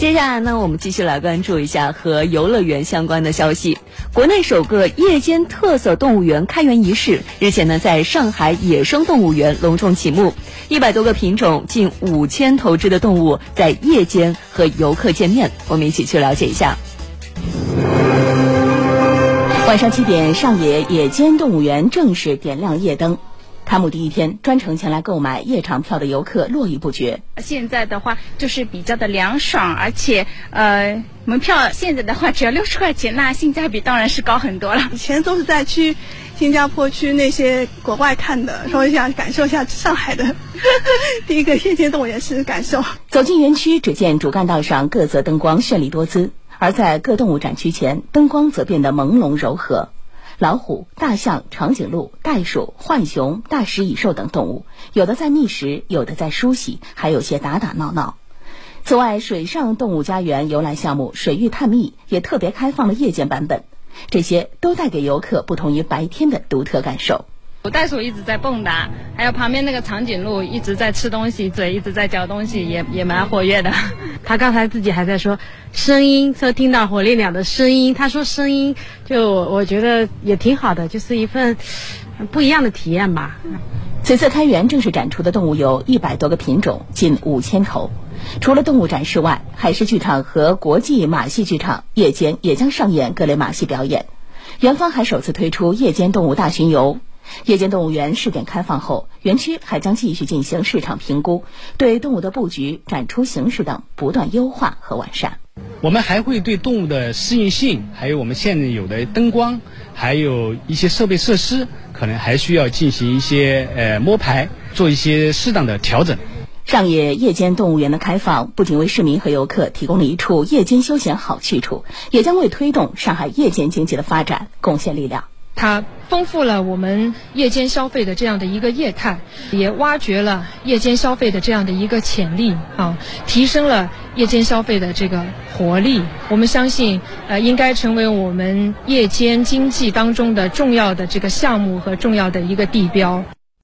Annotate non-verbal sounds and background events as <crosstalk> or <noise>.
接下来呢，我们继续来关注一下和游乐园相关的消息。国内首个夜间特色动物园开园仪式日前呢，在上海野生动物园隆重启幕。一百多个品种、近五千头只的动物在夜间和游客见面。我们一起去了解一下。晚上七点，上野野间动物园正式点亮夜灯。开幕第一天，专程前来购买夜场票的游客络绎不绝。现在的话就是比较的凉爽，而且呃，门票现在的话只要六十块钱，那性价比当然是高很多了。以前都是在去新加坡、去那些国外看的，所以想感受一下上海的 <laughs> 第一个夜间动物园是感受。走进园区，只见主干道上各色灯光绚丽多姿，而在各动物展区前，灯光则变得朦胧柔和。老虎、大象、长颈鹿、袋鼠、浣熊、大食蚁兽等动物，有的在觅食，有的在梳洗，还有些打打闹闹。此外，水上动物家园游览项目“水域探秘”也特别开放了夜间版本，这些都带给游客不同于白天的独特感受。袋鼠一直在蹦跶，还有旁边那个长颈鹿一直在吃东西，嘴一直在嚼东西，也也蛮活跃的。<laughs> 他刚才自己还在说声音，说听到火烈鸟的声音。他说声音，就我觉得也挺好的，就是一份不一样的体验吧。此次开园正式展出的动物有一百多个品种，近五千头。除了动物展示外，海狮剧场和国际马戏剧场夜间也将上演各类马戏表演。园方还首次推出夜间动物大巡游。夜间动物园试点开放后，园区还将继续进行市场评估，对动物的布局、展出形式等不断优化和完善。我们还会对动物的适应性，还有我们现有的灯光，还有一些设备设施，可能还需要进行一些呃摸排，做一些适当的调整。上野夜间动物园的开放，不仅为市民和游客提供了一处夜间休闲好去处，也将为推动上海夜间经济的发展贡献力量。它丰富了我们夜间消费的这样的一个业态，也挖掘了夜间消费的这样的一个潜力啊，提升了夜间消费的这个活力。我们相信，呃，应该成为我们夜间经济当中的重要的这个项目和重要的一个地标。